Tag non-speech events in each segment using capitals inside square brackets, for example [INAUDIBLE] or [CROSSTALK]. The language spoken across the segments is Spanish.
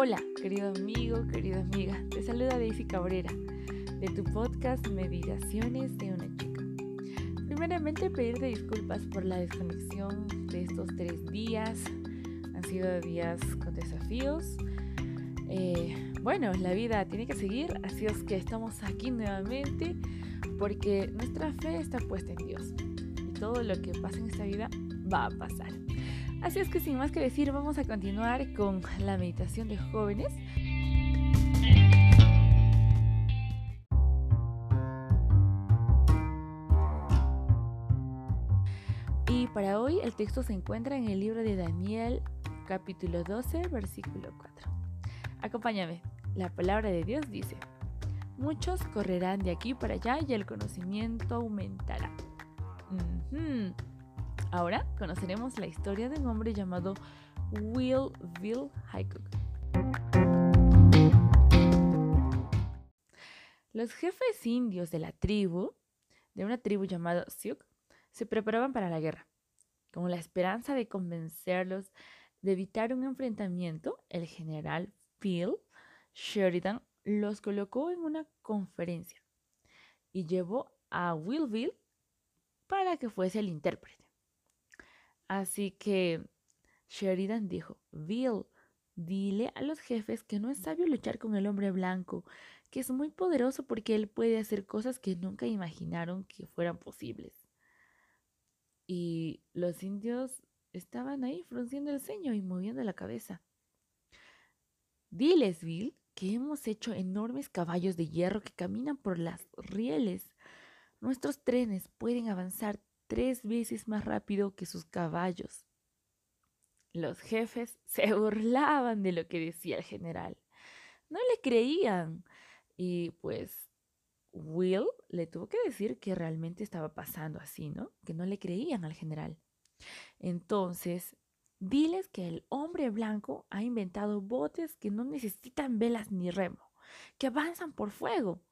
Hola, querido amigo, querida amiga, te saluda Daisy Cabrera de tu podcast Meditaciones de una chica. Primeramente pedirte disculpas por la desconexión de estos tres días. Han sido días con desafíos. Eh, bueno, la vida tiene que seguir, así es que estamos aquí nuevamente porque nuestra fe está puesta en Dios y todo lo que pasa en esta vida va a pasar. Así es que sin más que decir, vamos a continuar con la meditación de jóvenes. Y para hoy el texto se encuentra en el libro de Daniel capítulo 12 versículo 4. Acompáñame. La palabra de Dios dice, muchos correrán de aquí para allá y el conocimiento aumentará. Ahora conoceremos la historia de un hombre llamado Will Bill. Los jefes indios de la tribu, de una tribu llamada Sioux, se preparaban para la guerra. Con la esperanza de convencerlos de evitar un enfrentamiento, el general Phil Sheridan los colocó en una conferencia y llevó a Will para que fuese el intérprete. Así que Sheridan dijo, Bill, dile a los jefes que no es sabio luchar con el hombre blanco, que es muy poderoso porque él puede hacer cosas que nunca imaginaron que fueran posibles. Y los indios estaban ahí frunciendo el ceño y moviendo la cabeza. Diles, Bill, que hemos hecho enormes caballos de hierro que caminan por las rieles. Nuestros trenes pueden avanzar tres veces más rápido que sus caballos. Los jefes [LAUGHS] se burlaban de lo que decía el general. No le creían. Y pues Will le tuvo que decir que realmente estaba pasando así, ¿no? Que no le creían al general. Entonces, diles que el hombre blanco ha inventado botes que no necesitan velas ni remo, que avanzan por fuego.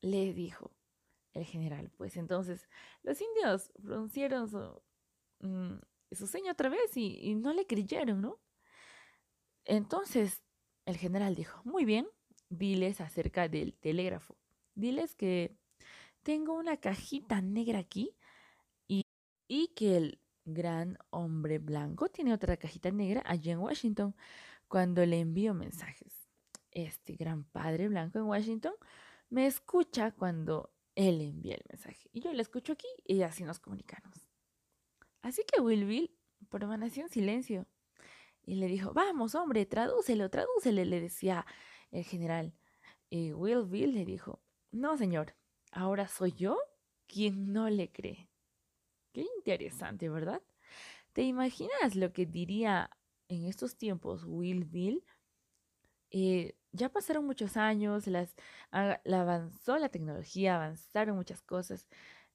Le dijo, el general. Pues entonces los indios fruncieron su, mm, su seño otra vez y, y no le creyeron, ¿no? Entonces el general dijo, muy bien, diles acerca del telégrafo. Diles que tengo una cajita negra aquí y, y que el gran hombre blanco tiene otra cajita negra allí en Washington cuando le envío mensajes. Este gran padre blanco en Washington me escucha cuando él envía el mensaje. Y yo lo escucho aquí y así nos comunicamos. Así que Will Bill permaneció en silencio y le dijo, vamos, hombre, tradúcelo, tradúcele, le decía el general. Y Will Bill le dijo, no, señor, ahora soy yo quien no le cree. Qué interesante, ¿verdad? ¿Te imaginas lo que diría en estos tiempos Will Bill? Eh, ya pasaron muchos años, las, la avanzó la tecnología, avanzaron muchas cosas.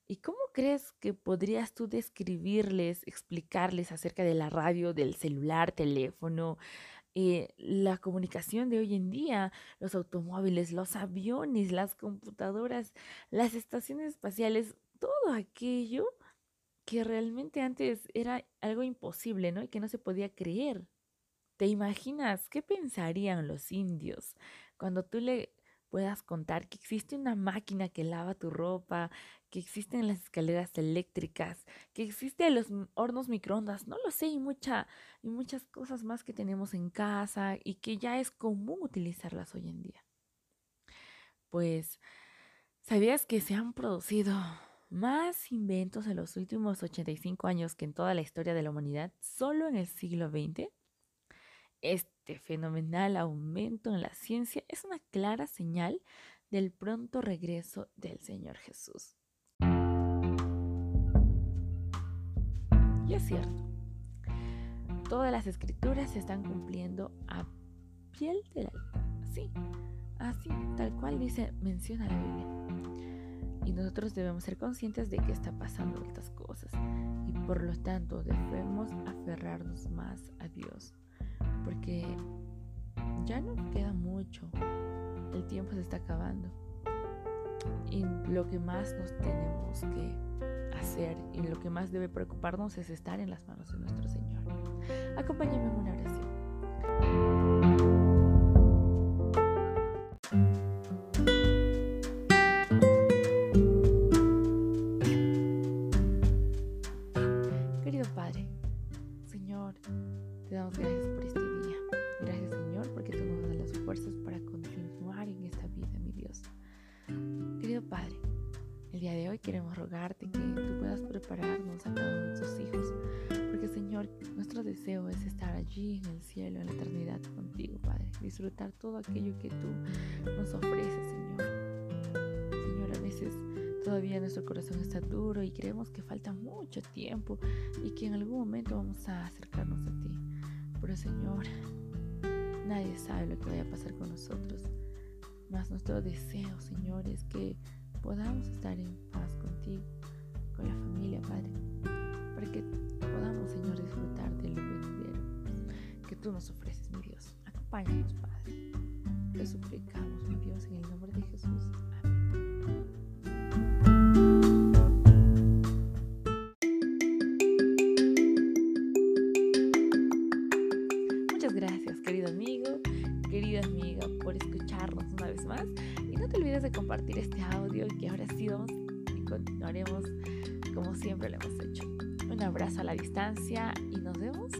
¿Y cómo crees que podrías tú describirles, explicarles acerca de la radio, del celular, teléfono, eh, la comunicación de hoy en día, los automóviles, los aviones, las computadoras, las estaciones espaciales, todo aquello que realmente antes era algo imposible, ¿no? Y que no se podía creer. ¿Te imaginas qué pensarían los indios cuando tú le puedas contar que existe una máquina que lava tu ropa, que existen las escaleras eléctricas, que existen los hornos microondas, no lo sé, y, mucha, y muchas cosas más que tenemos en casa y que ya es común utilizarlas hoy en día? Pues, ¿sabías que se han producido más inventos en los últimos 85 años que en toda la historia de la humanidad, solo en el siglo XX? Este fenomenal aumento en la ciencia es una clara señal del pronto regreso del Señor Jesús. Y es cierto, todas las escrituras se están cumpliendo a piel de la así, así, tal cual dice, menciona la Biblia. Y nosotros debemos ser conscientes de que está pasando estas cosas y por lo tanto debemos aferrarnos más a Dios porque ya no queda mucho, el tiempo se está acabando y lo que más nos tenemos que hacer y lo que más debe preocuparnos es estar en las manos de nuestro Señor. Acompáñame en una oración. Queremos rogarte que tú puedas prepararnos a cada uno de tus hijos, porque Señor, nuestro deseo es estar allí en el cielo, en la eternidad contigo, Padre, disfrutar todo aquello que tú nos ofreces, Señor. Señor, a veces todavía nuestro corazón está duro y creemos que falta mucho tiempo y que en algún momento vamos a acercarnos a ti. Pero Señor, nadie sabe lo que vaya a pasar con nosotros. Más nuestro deseo, Señor, es que podamos estar en paz contigo, con la familia, Padre, para que podamos, Señor, disfrutar de lo venidero que tú nos ofreces, mi Dios. Acompáñanos, Padre. Te suplicamos, mi Dios, en el nombre compartir este audio que ahora sí vamos y continuaremos como siempre lo hemos hecho. Un abrazo a la distancia y nos vemos